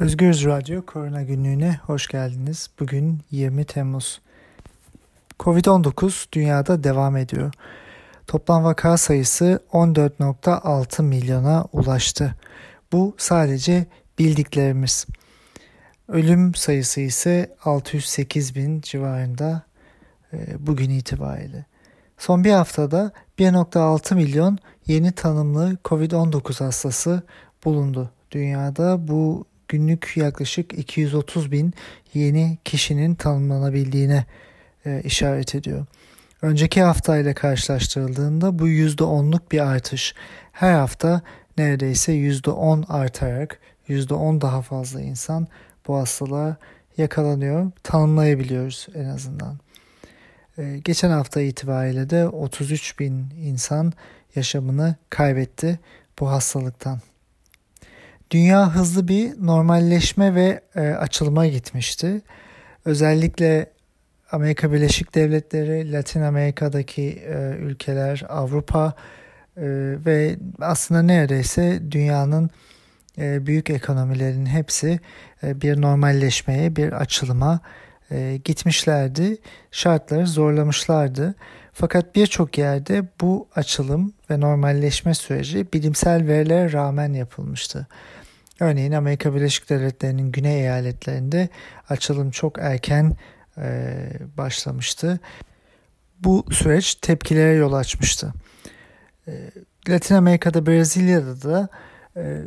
Özgürüz Radyo Korona Günlüğü'ne hoş geldiniz. Bugün 20 Temmuz. Covid-19 dünyada devam ediyor. Toplam vaka sayısı 14.6 milyona ulaştı. Bu sadece bildiklerimiz. Ölüm sayısı ise 608 bin civarında e, bugün itibariyle. Son bir haftada 1.6 milyon yeni tanımlı COVID-19 hastası bulundu. Dünyada bu günlük yaklaşık 230 bin yeni kişinin tanımlanabildiğine e, işaret ediyor. Önceki hafta ile karşılaştırıldığında bu %10'luk bir artış. Her hafta neredeyse %10 artarak %10 daha fazla insan bu hastalığa yakalanıyor. Tanımlayabiliyoruz en azından. Ee, geçen hafta itibariyle de 33 bin insan yaşamını kaybetti bu hastalıktan. Dünya hızlı bir normalleşme ve e, açılıma gitmişti. Özellikle Amerika Birleşik Devletleri, Latin Amerika'daki e, ülkeler, Avrupa e, ve aslında neredeyse dünyanın e, büyük ekonomilerin hepsi e, bir normalleşmeye, bir açılıma e, gitmişlerdi. Şartları zorlamışlardı. Fakat birçok yerde bu açılım ve normalleşme süreci bilimsel verilere rağmen yapılmıştı. Örneğin Amerika Birleşik Devletleri'nin güney eyaletlerinde açılım çok erken e, başlamıştı. Bu süreç tepkilere yol açmıştı. E, Latin Amerika'da, Brezilya'da da e,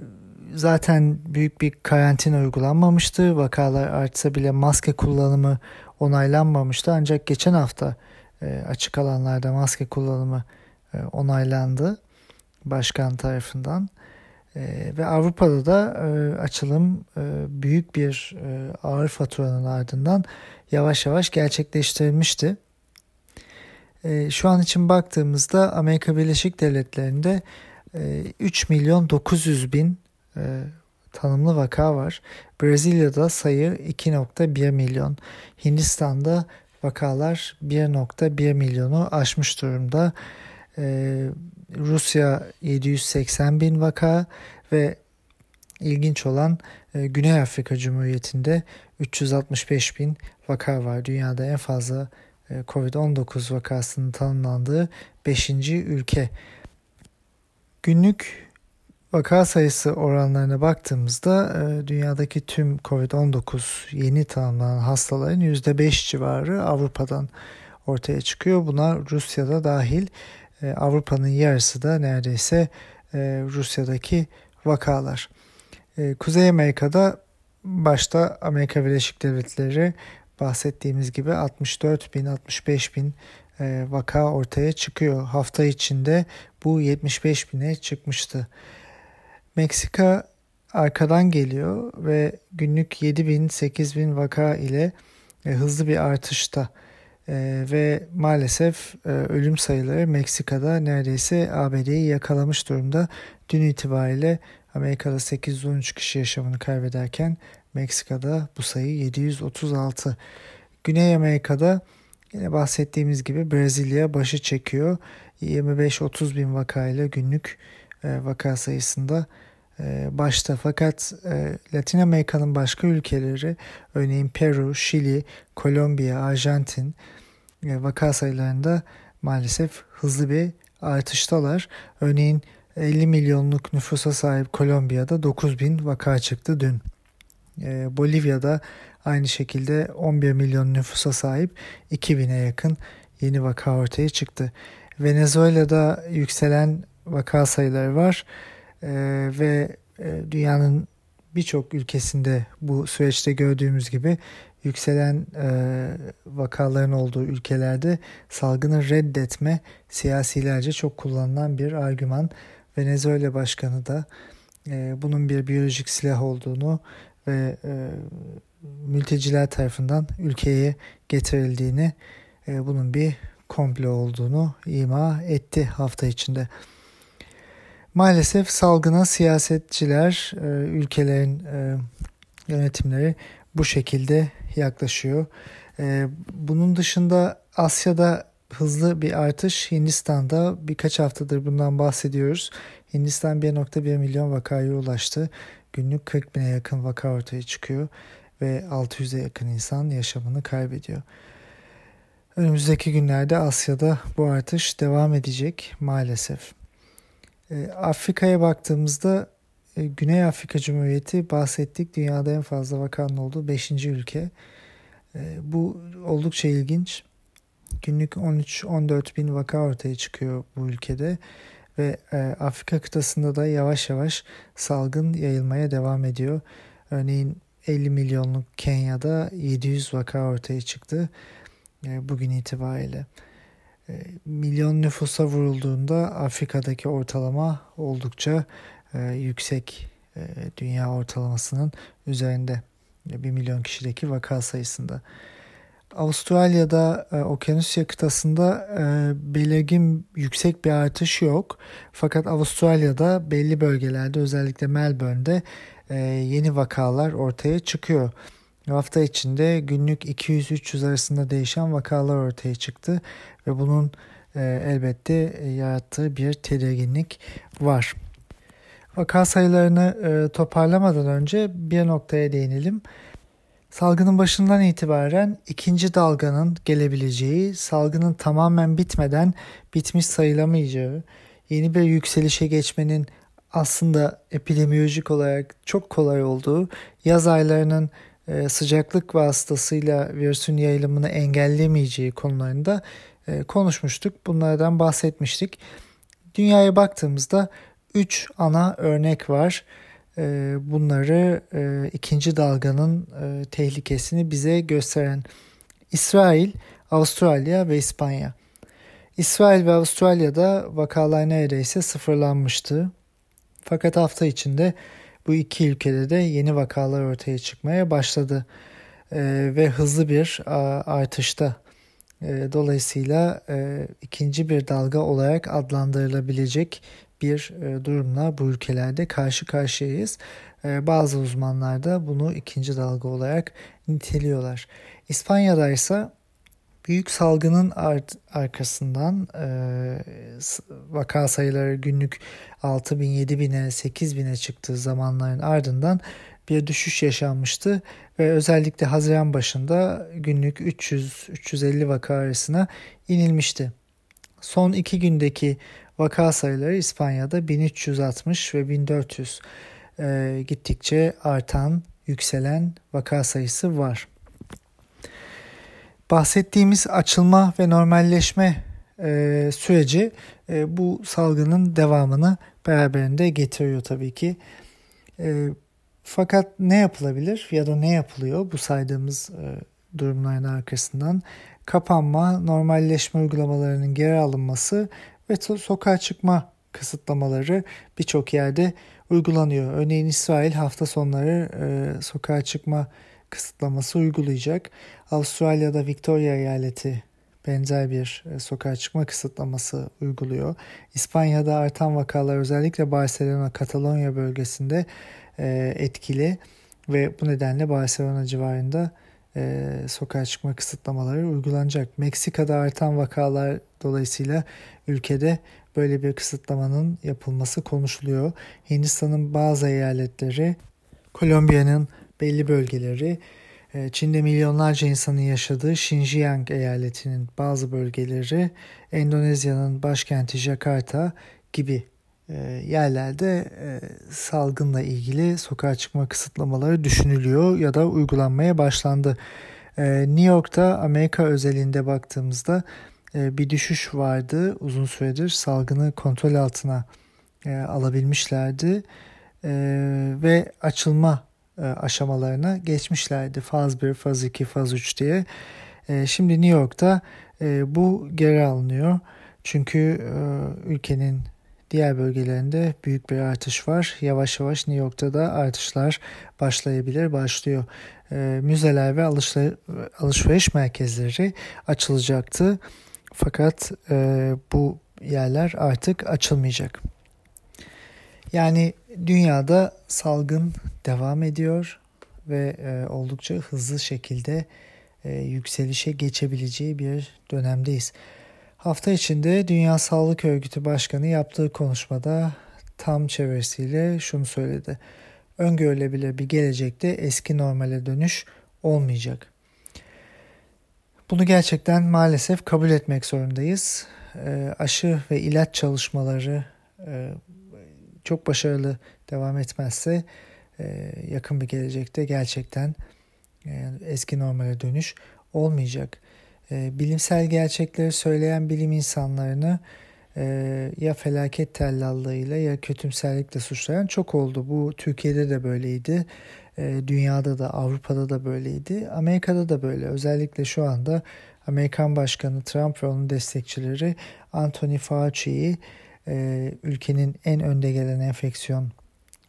zaten büyük bir karantina uygulanmamıştı. Vakalar artsa bile maske kullanımı onaylanmamıştı. Ancak geçen hafta e, açık alanlarda maske kullanımı e, onaylandı başkan tarafından. E, ve Avrupa'da da e, açılım e, büyük bir e, ağır faturanın ardından yavaş yavaş gerçekleştirilmişti. E, şu an için baktığımızda Amerika Birleşik Devletleri'nde e, 3 milyon 900 bin e, tanımlı vaka var. Brezilya'da sayı 2.1 milyon. Hindistan'da vakalar 1.1 milyonu aşmış durumda. Ee, Rusya 780 bin vaka ve ilginç olan e, Güney Afrika Cumhuriyeti'nde 365 bin vaka var. Dünyada en fazla e, Covid-19 vakasının tanımlandığı 5. ülke. Günlük Vaka sayısı oranlarına baktığımızda e, dünyadaki tüm COVID-19 yeni tanımlanan hastaların %5 civarı Avrupa'dan ortaya çıkıyor. Buna Rusya'da dahil e, Avrupa'nın yarısı da neredeyse e, Rusya'daki vakalar. Kuzey Amerika'da başta Amerika Birleşik Devletleri bahsettiğimiz gibi 64 bin 65 bin vaka ortaya çıkıyor. Hafta içinde bu 75 bine çıkmıştı. Meksika arkadan geliyor ve günlük 7 bin 8 bin vaka ile e, hızlı bir artışta e, ve maalesef e, ölüm sayıları Meksika'da neredeyse ABD'yi yakalamış durumda. Dün itibariyle Amerika'da 813 kişi yaşamını kaybederken Meksika'da bu sayı 736. Güney Amerika'da yine bahsettiğimiz gibi Brezilya başı çekiyor. 25-30 bin vakayla günlük e, vaka sayısında başta fakat e, Latin Amerika'nın başka ülkeleri örneğin Peru, Şili, Kolombiya, Arjantin vaka sayılarında maalesef hızlı bir artıştalar. Örneğin 50 milyonluk nüfusa sahip Kolombiya'da 9 bin vaka çıktı dün. Bolivya'da aynı şekilde 11 milyon nüfusa sahip 2000'e yakın yeni vaka ortaya çıktı. Venezuela'da yükselen vaka sayıları var e, ve e, dünyanın birçok ülkesinde bu süreçte gördüğümüz gibi yükselen e, vakaların olduğu ülkelerde salgını reddetme siyasilerce çok kullanılan bir argüman. Venezuela Başkanı da e, bunun bir biyolojik silah olduğunu ve mülteciler tarafından ülkeye getirildiğini, bunun bir komplo olduğunu ima etti hafta içinde. Maalesef salgına siyasetçiler, e, ülkelerin e, yönetimleri bu şekilde yaklaşıyor. E, bunun dışında Asya'da hızlı bir artış Hindistan'da birkaç haftadır bundan bahsediyoruz. Hindistan 1.1 milyon vakaya ulaştı. günlük 40 bine yakın vaka ortaya çıkıyor ve 600'e yakın insan yaşamını kaybediyor. Önümüzdeki günlerde Asya'da bu artış devam edecek maalesef. E, Afrika'ya baktığımızda e, Güney Afrika Cumhuriyeti bahsettik dünyada en fazla vakanın olduğu 5. ülke. E, bu oldukça ilginç. Günlük 13-14 bin vaka ortaya çıkıyor bu ülkede ve e, Afrika kıtasında da yavaş yavaş salgın yayılmaya devam ediyor. Örneğin 50 milyonluk Kenya'da 700 vaka ortaya çıktı e, bugün itibariyle. E, milyon nüfusa vurulduğunda Afrika'daki ortalama oldukça e, yüksek e, dünya ortalamasının üzerinde. 1 milyon kişideki vaka sayısında. Avustralya'da e, Okyanusya kıtasında e, belirgin yüksek bir artış yok. Fakat Avustralya'da belli bölgelerde özellikle Melbourne'de e, yeni vakalar ortaya çıkıyor. Hafta içinde günlük 200-300 arasında değişen vakalar ortaya çıktı ve bunun e, elbette yarattığı bir tedirginlik var. Vaka sayılarını e, toparlamadan önce bir noktaya değinelim. Salgının başından itibaren ikinci dalganın gelebileceği, salgının tamamen bitmeden bitmiş sayılamayacağı, yeni bir yükselişe geçmenin aslında epidemiyolojik olarak çok kolay olduğu, yaz aylarının e, sıcaklık vasıtasıyla virüsün yayılımını engellemeyeceği konularında e, konuşmuştuk. Bunlardan bahsetmiştik. Dünyaya baktığımızda 3 ana örnek var. Ee, bunları e, ikinci dalganın e, tehlikesini bize gösteren İsrail, Avustralya ve İspanya. İsrail ve Avustralya'da vakalar neredeyse sıfırlanmıştı. Fakat hafta içinde bu iki ülkede de yeni vakalar ortaya çıkmaya başladı ee, ve hızlı bir artışta. Ee, dolayısıyla e, ikinci bir dalga olarak adlandırılabilecek bir e, durumla bu ülkelerde karşı karşıyayız. E, bazı uzmanlar da bunu ikinci dalga olarak niteliyorlar. İspanya'da ise büyük salgının art, arkasından e, vaka sayıları günlük 6 bin, 7 bine, 8 bine çıktığı zamanların ardından bir düşüş yaşanmıştı ve özellikle Haziran başında günlük 300-350 vaka arasına inilmişti. Son iki gündeki Vaka sayıları İspanya'da 1360 ve 1400 e, gittikçe artan, yükselen vaka sayısı var. Bahsettiğimiz açılma ve normalleşme e, süreci e, bu salgının devamını beraberinde getiriyor tabii ki. E, fakat ne yapılabilir ya da ne yapılıyor bu saydığımız e, durumların arkasından? Kapanma, normalleşme uygulamalarının geri alınması ve sokağa çıkma kısıtlamaları birçok yerde uygulanıyor. Örneğin İsrail hafta sonları e, sokağa çıkma kısıtlaması uygulayacak. Avustralya'da Victoria eyaleti benzer bir e, sokağa çıkma kısıtlaması uyguluyor. İspanya'da artan vakalar özellikle Barcelona, Katalonya bölgesinde e, etkili ve bu nedenle Barcelona civarında e, sokağa çıkma kısıtlamaları uygulanacak. Meksika'da artan vakalar dolayısıyla ülkede böyle bir kısıtlamanın yapılması konuşuluyor. Hindistan'ın bazı eyaletleri, Kolombiya'nın belli bölgeleri, e, Çin'de milyonlarca insanın yaşadığı Xinjiang eyaletinin bazı bölgeleri, Endonezya'nın başkenti Jakarta gibi e, yerlerde e, salgınla ilgili sokağa çıkma kısıtlamaları düşünülüyor ya da uygulanmaya başlandı. New York'ta Amerika özelinde baktığımızda bir düşüş vardı. Uzun süredir salgını kontrol altına alabilmişlerdi ve açılma aşamalarına geçmişlerdi. Faz 1, faz 2, faz 3 diye. Şimdi New York'ta bu geri alınıyor. Çünkü ülkenin diğer bölgelerinde büyük bir artış var. Yavaş yavaş New York'ta da artışlar başlayabilir, başlıyor. Müzeler ve alışveriş merkezleri açılacaktı. Fakat e, bu yerler artık açılmayacak. Yani dünyada salgın devam ediyor ve e, oldukça hızlı şekilde e, yükselişe geçebileceği bir dönemdeyiz. Hafta içinde Dünya Sağlık Örgütü Başkanı yaptığı konuşmada tam çevresiyle şunu söyledi. öngörülebilir bir gelecekte eski normale dönüş olmayacak. Bunu gerçekten maalesef kabul etmek zorundayız. E, aşı ve ilaç çalışmaları e, çok başarılı devam etmezse e, yakın bir gelecekte gerçekten e, eski normale dönüş olmayacak. E, bilimsel gerçekleri söyleyen bilim insanlarını ya felaket tellallığıyla ya kötümserlikle suçlayan çok oldu. Bu Türkiye'de de böyleydi. Dünyada da Avrupa'da da böyleydi. Amerika'da da böyle. Özellikle şu anda Amerikan Başkanı Trump ve onun destekçileri Anthony Fauci'yi e, ülkenin en önde gelen enfeksiyon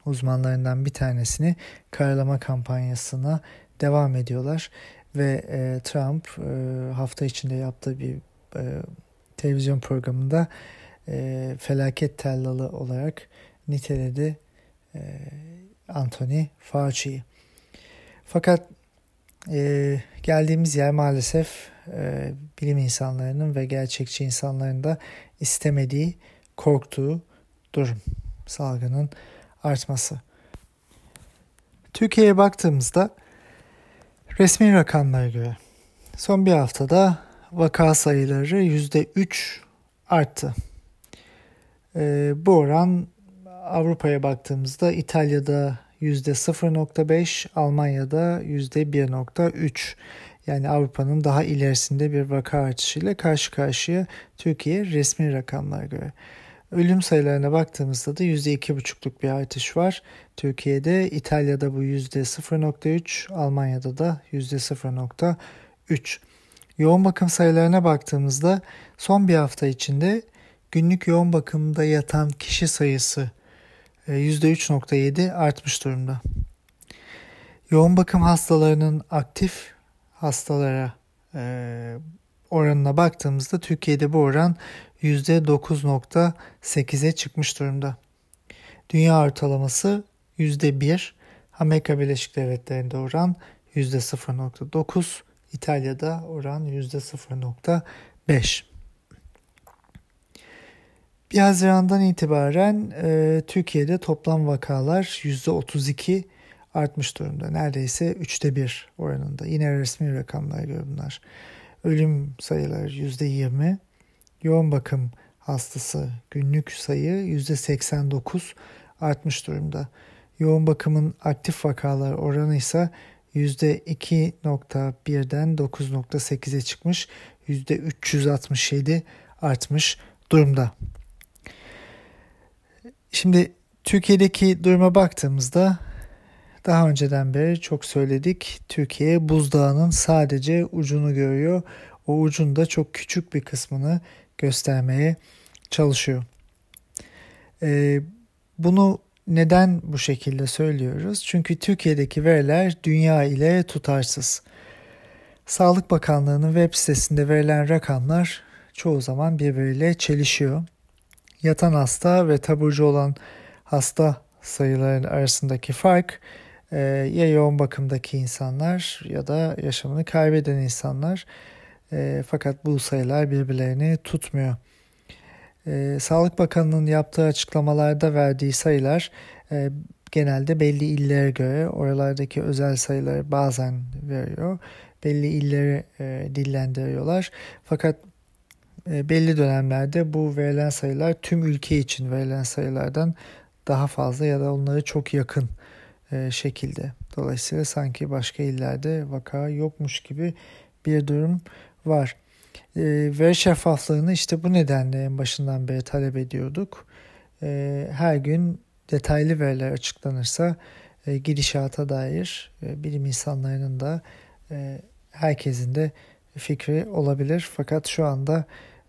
uzmanlarından bir tanesini karalama kampanyasına devam ediyorlar ve e, Trump e, hafta içinde yaptığı bir e, televizyon programında e, felaket tellalı olarak niteledi e, Anthony Fauci'yi. Fakat e, geldiğimiz yer maalesef e, bilim insanlarının ve gerçekçi insanların da istemediği, korktuğu durum. Salgının artması. Türkiye'ye baktığımızda resmi rakamlara göre son bir haftada vaka sayıları %3 arttı. Ee, bu oran Avrupa'ya baktığımızda İtalya'da %0.5, Almanya'da %1.3. Yani Avrupa'nın daha ilerisinde bir vaka artışıyla karşı karşıya Türkiye resmi rakamlara göre. Ölüm sayılarına baktığımızda da %2,5'luk bir artış var. Türkiye'de, İtalya'da bu %0.3, Almanya'da da %0.3. Yoğun bakım sayılarına baktığımızda son bir hafta içinde günlük yoğun bakımda yatan kişi sayısı %3.7 e, artmış durumda. Yoğun bakım hastalarının aktif hastalara e, oranına baktığımızda Türkiye'de bu oran %9.8'e çıkmış durumda. Dünya ortalaması %1, Amerika Birleşik Devletleri'nde oran %0.9, İtalya'da oran %0.5. 1 Haziran'dan itibaren e, Türkiye'de toplam vakalar %32 artmış durumda. Neredeyse üçte bir oranında. Yine resmi rakamlar göre bunlar. Ölüm sayıları %20, yoğun bakım hastası günlük sayı %89 artmış durumda. Yoğun bakımın aktif vakalar oranı ise %2.1'den 9.8'e çıkmış, %367 artmış durumda. Şimdi Türkiye'deki duruma baktığımızda daha önceden beri çok söyledik. Türkiye buzdağının sadece ucunu görüyor. O ucun da çok küçük bir kısmını göstermeye çalışıyor. Ee, bunu neden bu şekilde söylüyoruz? Çünkü Türkiye'deki veriler dünya ile tutarsız. Sağlık Bakanlığı'nın web sitesinde verilen rakamlar çoğu zaman birbiriyle çelişiyor. Yatan hasta ve taburcu olan hasta sayıların arasındaki fark e, ya yoğun bakımdaki insanlar ya da yaşamını kaybeden insanlar. E, fakat bu sayılar birbirlerini tutmuyor. E, Sağlık Bakanı'nın yaptığı açıklamalarda verdiği sayılar e, genelde belli illere göre oralardaki özel sayıları bazen veriyor. Belli illeri e, dillendiriyorlar. Fakat e, belli dönemlerde bu verilen sayılar tüm ülke için verilen sayılardan daha fazla ya da onları çok yakın e, şekilde. Dolayısıyla sanki başka illerde vaka yokmuş gibi bir durum var. E, veri şeffaflığını işte bu nedenle en başından beri talep ediyorduk. E, her gün detaylı veriler açıklanırsa e, gidişata dair e, bilim insanlarının da e, herkesin de fikri olabilir. Fakat şu anda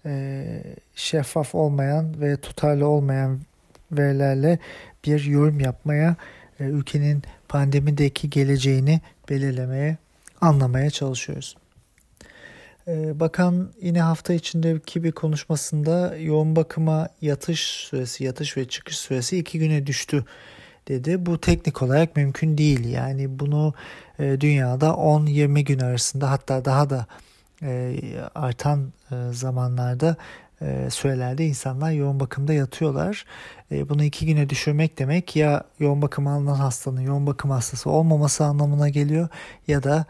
e, şeffaf olmayan ve tutarlı olmayan verilerle bir yorum yapmaya, e, ülkenin pandemideki geleceğini belirlemeye, anlamaya çalışıyoruz. E, bakan yine hafta içindeki bir konuşmasında yoğun bakıma yatış süresi, yatış ve çıkış süresi iki güne düştü dedi. Bu teknik olarak mümkün değil. Yani bunu e, dünyada 10-20 gün arasında hatta daha da artan zamanlarda e, sürelerde insanlar yoğun bakımda yatıyorlar. E, bunu iki güne düşürmek demek ya yoğun bakım alınan hastanın yoğun bakım hastası olmaması anlamına geliyor ya da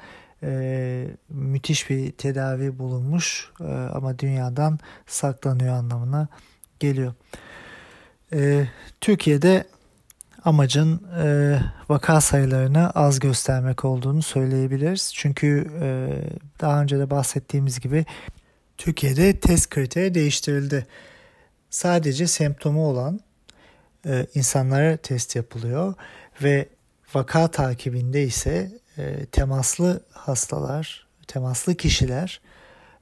e, müthiş bir tedavi bulunmuş e, ama dünyadan saklanıyor anlamına geliyor. E, Türkiye'de amacın e, vaka sayılarını az göstermek olduğunu söyleyebiliriz. Çünkü daha önce de bahsettiğimiz gibi Türkiye'de test kriteri değiştirildi. Sadece semptomu olan insanlara test yapılıyor ve vaka takibinde ise e, temaslı hastalar, temaslı kişiler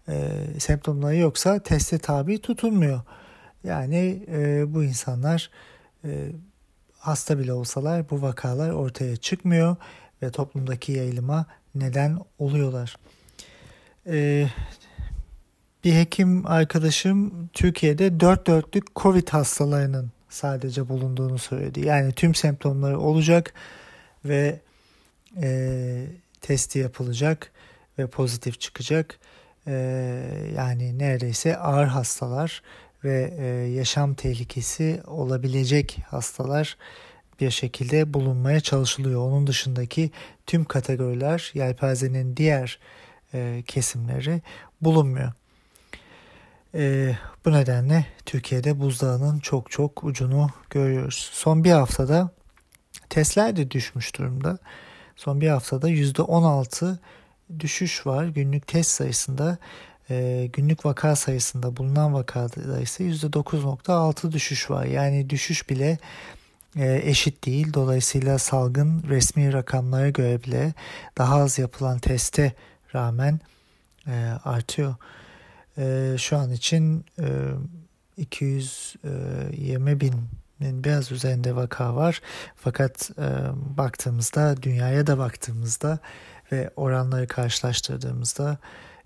e, semptomları yoksa teste tabi tutulmuyor. Yani e, bu insanlar e, hasta bile olsalar bu vakalar ortaya çıkmıyor ve toplumdaki yayılıma neden oluyorlar. E, bir hekim arkadaşım Türkiye'de dört dörtlük Covid hastalarının sadece bulunduğunu söyledi. Yani tüm semptomları olacak ve e, testi yapılacak ve pozitif çıkacak. E, yani neredeyse ağır hastalar ve e, yaşam tehlikesi olabilecek hastalar bir şekilde bulunmaya çalışılıyor. Onun dışındaki tüm kategoriler yelpazenin diğer e, kesimleri bulunmuyor. E, bu nedenle Türkiye'de buzdağının çok çok ucunu görüyoruz. Son bir haftada testler de düşmüş durumda. Son bir haftada %16 düşüş var günlük test sayısında. E, günlük vaka sayısında bulunan vakada ise %9.6 düşüş var. Yani düşüş bile e, eşit değil. Dolayısıyla salgın resmi rakamlara göre bile daha az yapılan teste rağmen e, artıyor. Şu an için e, 220 binin biraz üzerinde vaka var. Fakat e, baktığımızda dünyaya da baktığımızda ve oranları karşılaştırdığımızda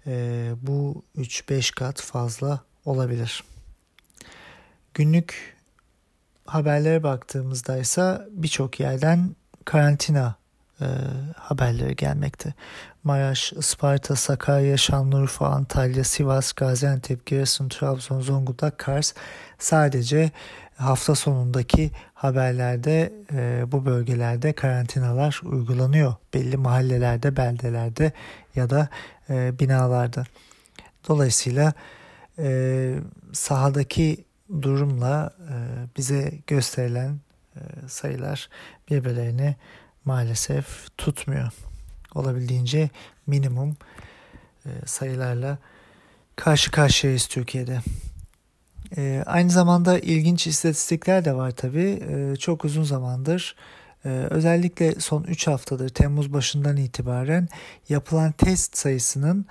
e, bu 3-5 kat fazla olabilir. Günlük haberlere baktığımızda ise birçok yerden karantina e, haberleri gelmekte. Maraş, Isparta, Sakarya, Şanlıurfa, Antalya, Sivas, Gaziantep, Giresun, Trabzon, Zonguldak, Kars sadece hafta sonundaki haberlerde e, bu bölgelerde karantinalar uygulanıyor. Belli mahallelerde, beldelerde ya da e, binalarda. Dolayısıyla e, sahadaki durumla e, bize gösterilen e, sayılar birbirlerini maalesef tutmuyor. Olabildiğince minimum e, sayılarla karşı karşıyayız Türkiye'de. E, aynı zamanda ilginç istatistikler de var tabii. E, çok uzun zamandır e, özellikle son 3 haftadır Temmuz başından itibaren yapılan test sayısının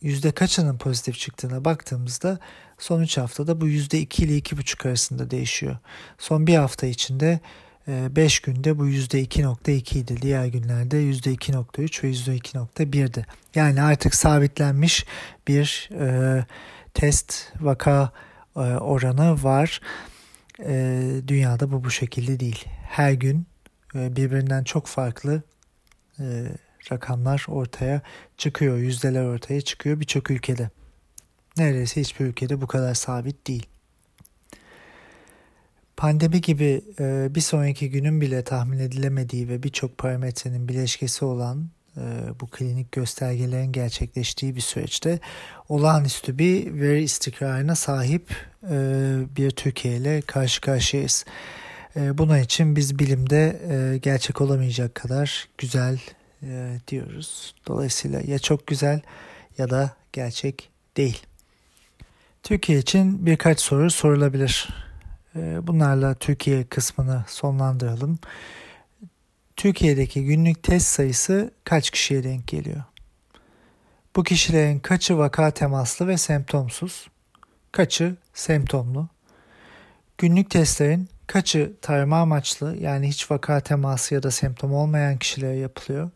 yüzde kaçının pozitif çıktığına baktığımızda son 3 haftada bu yüzde 2 ile 2,5 arasında değişiyor. Son bir hafta içinde 5 e, günde bu %2.2 idi. Diğer günlerde %2.3 ve %2.1'di. Yani artık sabitlenmiş bir e, test vaka e, oranı var. E, dünyada bu bu şekilde değil. Her gün e, birbirinden çok farklı e, rakamlar ortaya çıkıyor, yüzdeler ortaya çıkıyor birçok ülkede. Neredeyse hiçbir ülkede bu kadar sabit değil. Pandemi gibi e, bir sonraki günün bile tahmin edilemediği ve birçok parametrenin bileşkesi olan e, bu klinik göstergelerin gerçekleştiği bir süreçte olağanüstü bir veri istikrarına sahip e, bir Türkiye ile karşı karşıyayız. Bunun için biz bilimde gerçek olamayacak kadar güzel diyoruz. Dolayısıyla ya çok güzel ya da gerçek değil. Türkiye için birkaç soru sorulabilir. E, bunlarla Türkiye kısmını sonlandıralım. Türkiye'deki günlük test sayısı kaç kişiye denk geliyor? Bu kişilerin kaçı vaka temaslı ve semptomsuz? Kaçı semptomlu? Günlük testlerin kaçı tarama amaçlı yani hiç vaka teması ya da semptom olmayan kişilere yapılıyor?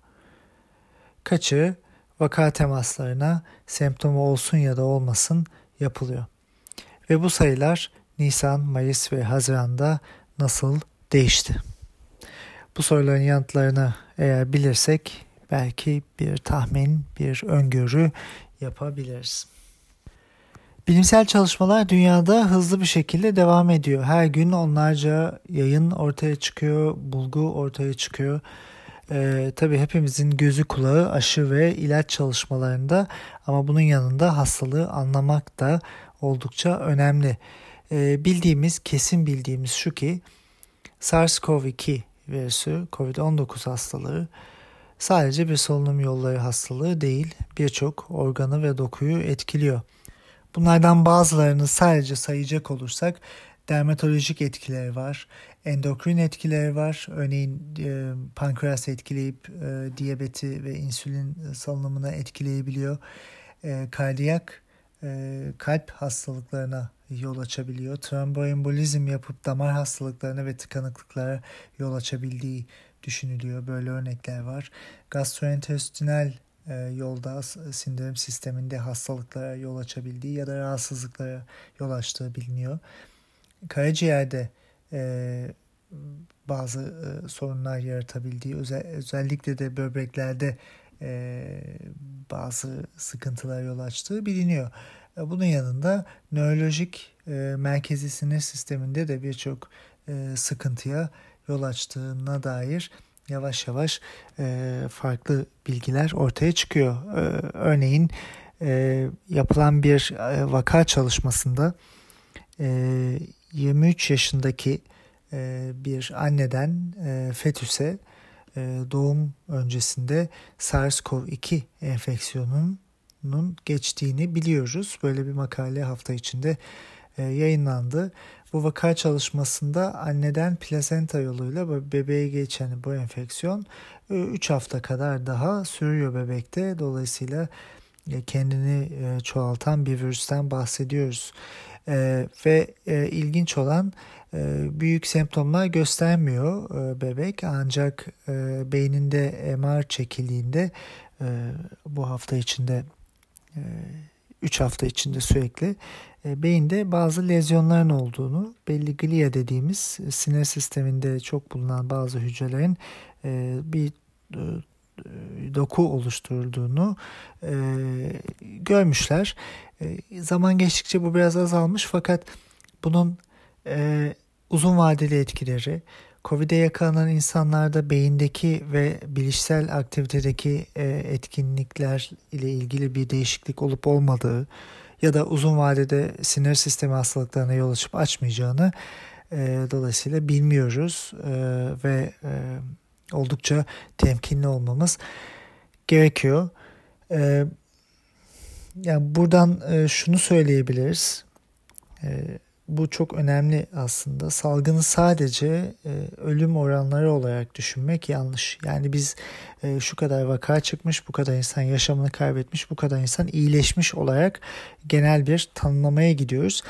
Kaçı vaka temaslarına semptomu olsun ya da olmasın yapılıyor? Ve bu sayılar Nisan, Mayıs ve Haziran'da nasıl değişti? Bu soruların yanıtlarını eğer bilirsek belki bir tahmin, bir öngörü yapabiliriz. Bilimsel çalışmalar dünyada hızlı bir şekilde devam ediyor. Her gün onlarca yayın ortaya çıkıyor, bulgu ortaya çıkıyor. Ee, tabii hepimizin gözü kulağı aşı ve ilaç çalışmalarında ama bunun yanında hastalığı anlamak da oldukça önemli. Ee, bildiğimiz, kesin bildiğimiz şu ki SARS-CoV-2 virüsü, COVID-19 hastalığı sadece bir solunum yolları hastalığı değil, birçok organı ve dokuyu etkiliyor. Bunlardan bazılarını sadece sayacak olursak dermatolojik etkileri var, endokrin etkileri var. Örneğin e, pankreas etkileyip e, diyabeti ve insülin salınımını etkileyebiliyor. E, kardiyak e, kalp hastalıklarına yol açabiliyor. Tromboembolizm yapıp damar hastalıklarına ve tıkanıklıklara yol açabildiği düşünülüyor. Böyle örnekler var. Gastrointestinal e, yolda sindirim sisteminde hastalıklara yol açabildiği ya da rahatsızlıklara yol açtığı biliniyor. Karaciğerde e, bazı e, sorunlar yaratabildiği özel, özellikle de böbreklerde e, bazı sıkıntılar yol açtığı biliniyor. E, bunun yanında nörolojik e, merkezi sinir sisteminde de birçok e, sıkıntıya yol açtığına dair yavaş yavaş farklı bilgiler ortaya çıkıyor. Örneğin yapılan bir vaka çalışmasında e, 23 yaşındaki bir anneden fetüse doğum öncesinde SARS-CoV-2 enfeksiyonunun geçtiğini biliyoruz. Böyle bir makale hafta içinde e, yayınlandı. Bu vaka çalışmasında anneden plasenta yoluyla bebeğe geçen bu enfeksiyon 3 hafta kadar daha sürüyor bebekte. Dolayısıyla kendini çoğaltan bir virüsten bahsediyoruz. Ve ilginç olan büyük semptomlar göstermiyor bebek ancak beyninde MR çekildiğinde bu hafta içinde 3 hafta içinde sürekli e, beyinde bazı lezyonların olduğunu, belli glia dediğimiz e, sinir sisteminde çok bulunan bazı hücrelerin e, bir doku oluşturduğunu görmüşler. Zaman geçtikçe bu biraz azalmış fakat bunun uzun vadeli etkileri, Covid'e yakalanan insanlarda beyindeki ve bilişsel aktivitedeki etkinlikler ile ilgili bir değişiklik olup olmadığı, ya da uzun vadede sinir sistemi hastalıklarına yol açıp açmayacağını e, dolayısıyla bilmiyoruz e, ve e, oldukça temkinli olmamız gerekiyor. E, yani buradan e, şunu söyleyebiliriz. E, bu çok önemli aslında. Salgını sadece e, ölüm oranları olarak düşünmek yanlış. Yani biz e, şu kadar vaka çıkmış, bu kadar insan yaşamını kaybetmiş, bu kadar insan iyileşmiş olarak genel bir tanımlamaya gidiyoruz.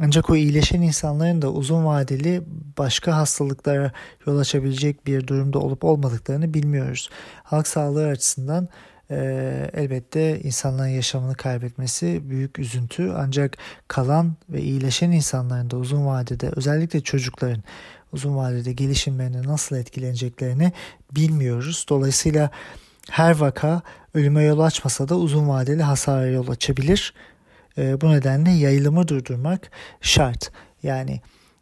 Ancak o iyileşen insanların da uzun vadeli başka hastalıklara yol açabilecek bir durumda olup olmadıklarını bilmiyoruz. Halk sağlığı açısından e, elbette insanların yaşamını kaybetmesi büyük üzüntü ancak kalan ve iyileşen insanların da uzun vadede özellikle çocukların uzun vadede gelişimlerine nasıl etkileneceklerini bilmiyoruz. Dolayısıyla her vaka ölüme yol açmasa da uzun vadeli hasara yol açabilir. E, bu nedenle yayılımı durdurmak şart. Yani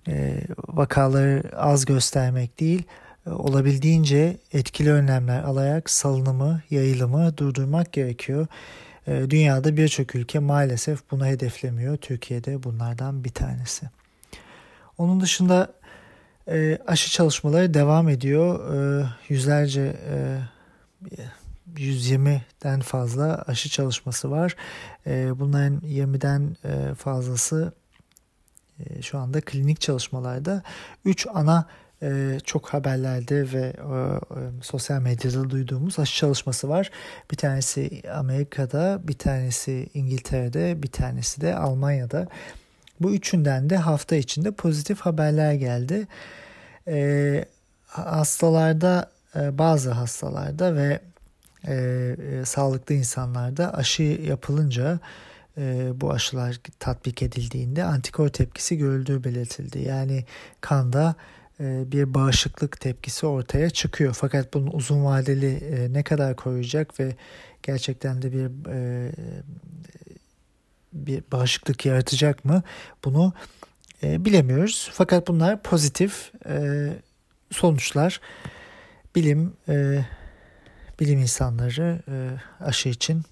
e, vakaları az göstermek değil, olabildiğince etkili önlemler alarak salınımı, yayılımı durdurmak gerekiyor. Ee, dünyada birçok ülke maalesef bunu hedeflemiyor. Türkiye'de bunlardan bir tanesi. Onun dışında e, aşı çalışmaları devam ediyor. Yüzlerce 120'den e, fazla aşı çalışması var. Bunların 20'den e, fazlası şu anda klinik çalışmalarda. 3 ana e, çok haberlerde ve e, e, sosyal medyada duyduğumuz aşı çalışması var. Bir tanesi Amerika'da, bir tanesi İngiltere'de, bir tanesi de Almanya'da. Bu üçünden de hafta içinde pozitif haberler geldi. E, hastalarda, e, bazı hastalarda ve e, e, sağlıklı insanlarda aşı yapılınca e, bu aşılar tatbik edildiğinde antikor tepkisi görüldüğü belirtildi. Yani kanda bir bağışıklık tepkisi ortaya çıkıyor. Fakat bunun uzun vadeli e, ne kadar koruyacak ve gerçekten de bir e, bir bağışıklık yaratacak mı? Bunu e, bilemiyoruz. Fakat bunlar pozitif e, sonuçlar. Bilim e, bilim insanları e, aşı için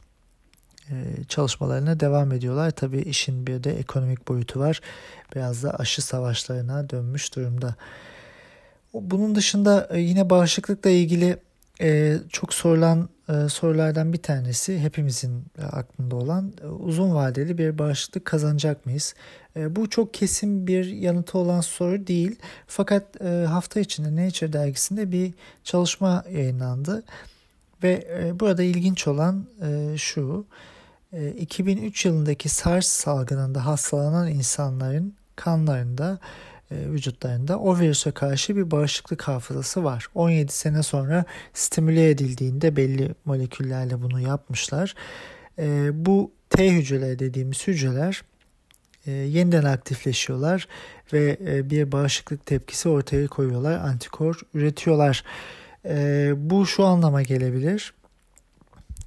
e, çalışmalarına devam ediyorlar. Tabii işin bir de ekonomik boyutu var. Biraz da aşı savaşlarına dönmüş durumda. Bunun dışında e, yine bağışıklıkla ilgili e, çok sorulan sorulardan bir tanesi hepimizin aklında olan uzun vadeli bir bağışıklık kazanacak mıyız? Bu çok kesin bir yanıtı olan soru değil. Fakat hafta içinde Nature dergisinde bir çalışma yayınlandı. Ve burada ilginç olan şu, 2003 yılındaki SARS salgınında hastalanan insanların kanlarında e, vücutlarında o virüse karşı bir bağışıklık hafızası var. 17 sene sonra stimüle edildiğinde belli moleküllerle bunu yapmışlar. E, bu T hücreleri dediğimiz hücreler e, yeniden aktifleşiyorlar ve bir bağışıklık tepkisi ortaya koyuyorlar. Antikor üretiyorlar. Bu şu anlama gelebilir.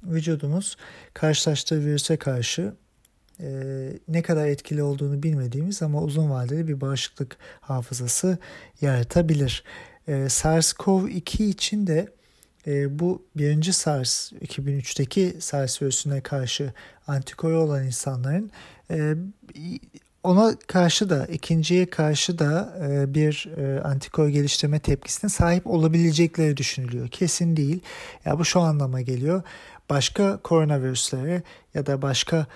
Vücudumuz karşılaştığı virüse karşı e, ne kadar etkili olduğunu bilmediğimiz ama uzun vadeli bir bağışıklık hafızası yaratabilir. E, SARS-CoV-2 için de e, bu birinci SARS 2003'teki SARS virüsüne karşı antikoru olan insanların e, ona karşı da ikinciye karşı da e, bir e, antikor geliştirme tepkisine sahip olabilecekleri düşünülüyor. Kesin değil. Ya bu şu anlama geliyor. Başka koronavirüslere ya da başka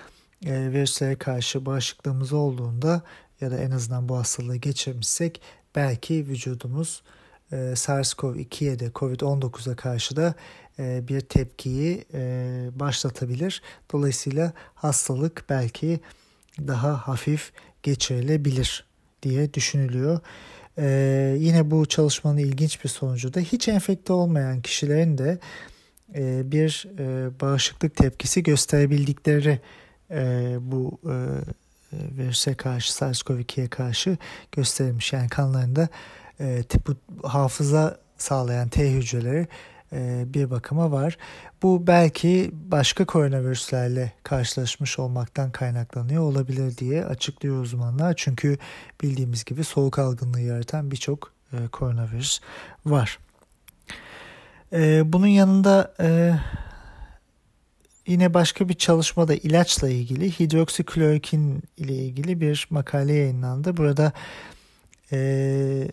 e, virüslere karşı bağışıklığımız olduğunda ya da en azından bu hastalığı geçirmişsek belki vücudumuz e, SARS-CoV-2'ye de COVID-19'a karşı da e, bir tepkiyi e, başlatabilir. Dolayısıyla hastalık belki daha hafif geçirilebilir diye düşünülüyor. Ee, yine bu çalışmanın ilginç bir sonucu da hiç enfekte olmayan kişilerin de e, bir e, bağışıklık tepkisi gösterebildikleri e, bu e, virüse karşı SARS-CoV-2'ye karşı gösterilmiş. Yani kanlarında e, tipi hafıza sağlayan T hücreleri e, bir bakıma var. Bu belki başka koronavirüslerle karşılaşmış olmaktan kaynaklanıyor olabilir diye açıklıyor uzmanlar. Çünkü bildiğimiz gibi soğuk algınlığı yaratan birçok e, koronavirüs var. E, bunun yanında e, Yine başka bir çalışmada ilaçla ilgili hidroksiklorokin ile ilgili bir makale yayınlandı. Burada e,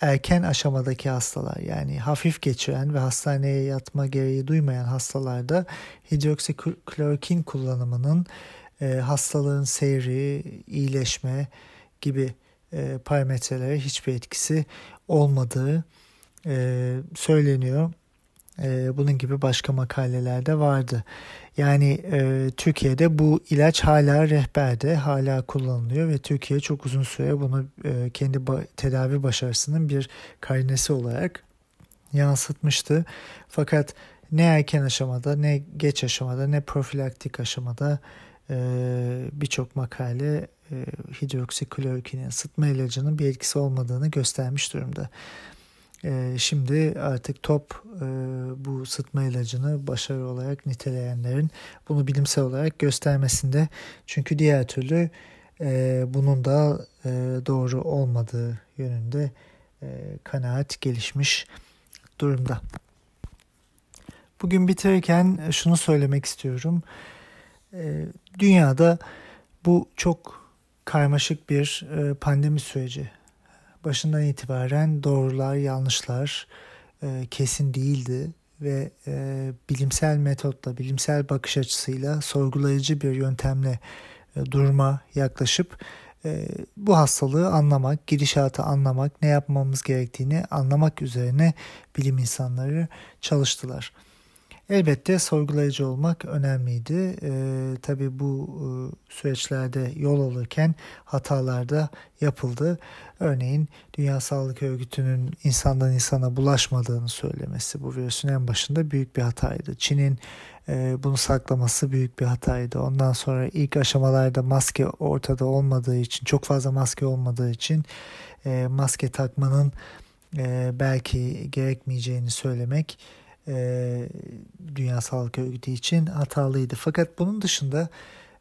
erken aşamadaki hastalar yani hafif geçiren ve hastaneye yatma gereği duymayan hastalarda hidroksiklorokin kullanımının e, hastalığın seyri, iyileşme gibi e, parametrelere hiçbir etkisi olmadığı e, söyleniyor. E, bunun gibi başka makalelerde vardı. Yani e, Türkiye'de bu ilaç hala rehberde, hala kullanılıyor ve Türkiye çok uzun süre bunu e, kendi ba- tedavi başarısının bir karinesi olarak yansıtmıştı. Fakat ne erken aşamada, ne geç aşamada, ne profilaktik aşamada e, birçok makale e, hidroksiklorokinin sıtma ilacının bir etkisi olmadığını göstermiş durumda. Ee, şimdi artık top e, bu sıtma ilacını başarı olarak niteleyenlerin bunu bilimsel olarak göstermesinde. Çünkü diğer türlü e, bunun da e, doğru olmadığı yönünde kanaat gelişmiş durumda. Bugün bitirirken şunu söylemek istiyorum. Dünyada bu çok karmaşık bir pandemi süreci başından itibaren doğrular, yanlışlar e, kesin değildi ve e, bilimsel metotla, bilimsel bakış açısıyla sorgulayıcı bir yöntemle e, duruma yaklaşıp e, bu hastalığı anlamak, gidişatı anlamak, ne yapmamız gerektiğini anlamak üzerine bilim insanları çalıştılar. Elbette sorgulayıcı olmak önemliydi. E, tabii bu e, süreçlerde yol alırken hatalar da yapıldı. Örneğin Dünya Sağlık Örgütü'nün insandan insana bulaşmadığını söylemesi bu virüsün en başında büyük bir hataydı. Çin'in e, bunu saklaması büyük bir hataydı. Ondan sonra ilk aşamalarda maske ortada olmadığı için, çok fazla maske olmadığı için e, maske takmanın e, belki gerekmeyeceğini söylemek e, Dünya Sağlık Örgütü için hatalıydı. Fakat bunun dışında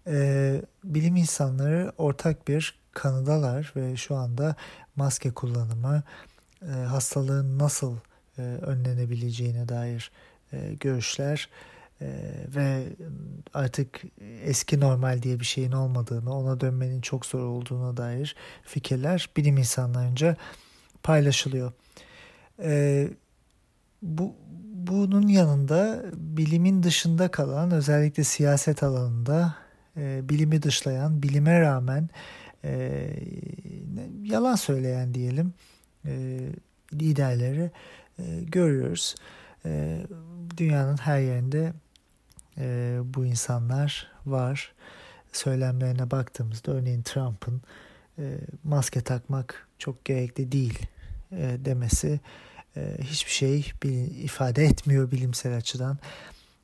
e, bilim insanları ortak bir kanıdalar ve şu anda maske kullanımı e, hastalığın nasıl e, önlenebileceğine dair e, görüşler e, ve artık eski normal diye bir şeyin olmadığını, ona dönmenin çok zor olduğuna dair fikirler bilim insanlarınca paylaşılıyor. E, bu bunun yanında bilimin dışında kalan özellikle siyaset alanında e, bilimi dışlayan, bilime rağmen e, yalan söyleyen diyelim e, liderleri e, görüyoruz. E, dünyanın her yerinde e, bu insanlar var. Söylemlerine baktığımızda örneğin Trump'ın e, maske takmak çok gerekli değil e, demesi e, hiçbir şey ifade etmiyor bilimsel açıdan.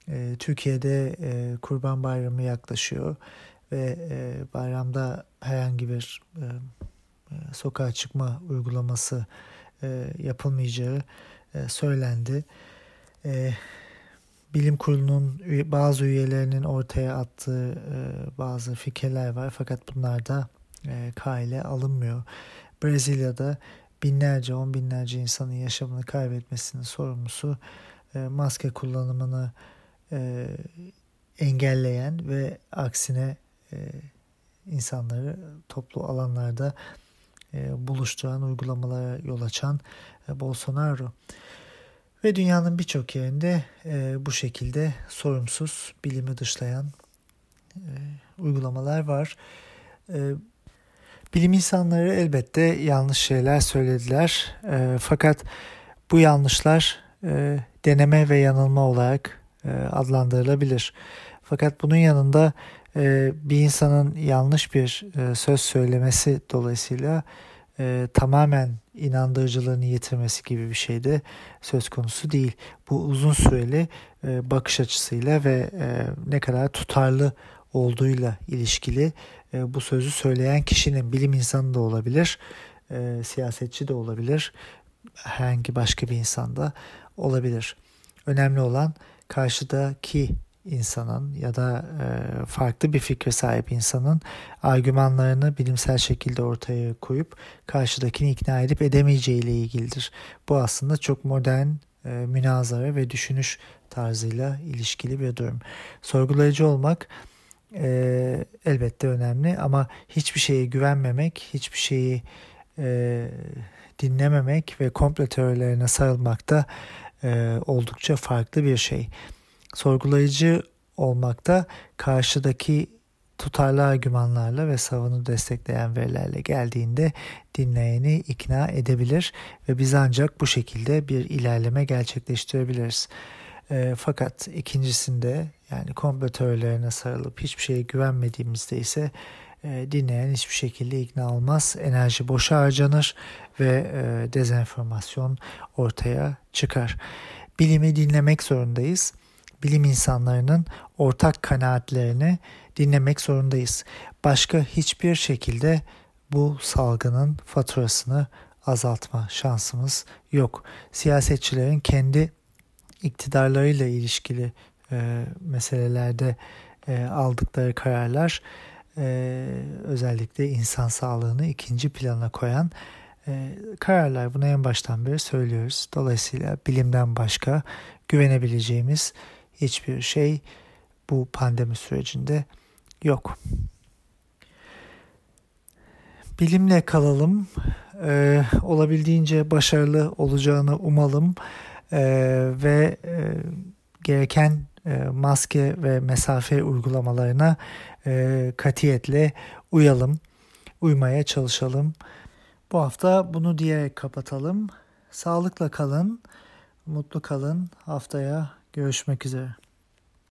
E, Türkiye'de e, Kurban Bayramı yaklaşıyor ve e, bayramda herhangi bir e, sokağa çıkma uygulaması yapılmayacağı söylendi. Bilim kurulunun bazı üyelerinin ortaya attığı bazı fikirler var fakat bunlar da e, alınmıyor. Brezilya'da binlerce, on binlerce insanın yaşamını kaybetmesinin sorumlusu e, maske kullanımını e, engelleyen ve aksine e, insanları toplu alanlarda e, buluşturan uygulamalara yol açan e, Bolsonaro. Ve dünyanın birçok yerinde e, bu şekilde sorumsuz, bilimi dışlayan e, uygulamalar var. E, bilim insanları elbette yanlış şeyler söylediler. E, fakat bu yanlışlar e, deneme ve yanılma olarak e, adlandırılabilir. Fakat bunun yanında e, bir insanın yanlış bir e, söz söylemesi dolayısıyla e, tamamen inandırıcılığını yitirmesi gibi bir şey de söz konusu değil. Bu uzun süreli e, bakış açısıyla ve e, ne kadar tutarlı olduğuyla ilişkili e, bu sözü söyleyen kişinin bilim insanı da olabilir, e, siyasetçi de olabilir, herhangi başka bir insan da olabilir. Önemli olan karşıdaki insanın ya da e, farklı bir fikre sahip insanın argümanlarını bilimsel şekilde ortaya koyup karşıdakini ikna edip edemeyeceği ile ilgilidir. Bu aslında çok modern e, münazara ve düşünüş tarzıyla ilişkili bir durum. Sorgulayıcı olmak e, elbette önemli ama hiçbir şeye güvenmemek, hiçbir şeyi e, dinlememek ve komplo teorilerine sarılmak da e, oldukça farklı bir şey sorgulayıcı olmakta karşıdaki tutarlı argümanlarla ve savunu destekleyen verilerle geldiğinde dinleyeni ikna edebilir ve biz ancak bu şekilde bir ilerleme gerçekleştirebiliriz. E, fakat ikincisinde yani komplo teorilerine sarılıp hiçbir şeye güvenmediğimizde ise e, dinleyen hiçbir şekilde ikna olmaz. Enerji boşa harcanır ve e, dezenformasyon ortaya çıkar. Bilimi dinlemek zorundayız bilim insanlarının ortak kanaatlerini dinlemek zorundayız. Başka hiçbir şekilde bu salgının faturasını azaltma şansımız yok. Siyasetçilerin kendi iktidarlarıyla ilişkili e, meselelerde e, aldıkları kararlar e, özellikle insan sağlığını ikinci plana koyan e, kararlar. Bunu en baştan beri söylüyoruz. Dolayısıyla bilimden başka güvenebileceğimiz hiçbir şey bu pandemi sürecinde yok. Bilimle kalalım. Ee, olabildiğince başarılı olacağını umalım ee, ve e, gereken maske ve mesafe uygulamalarına e, katiyetle uyalım, uymaya çalışalım. Bu hafta bunu diyerek kapatalım. Sağlıkla kalın, mutlu kalın. Haftaya Görüşmek üzere.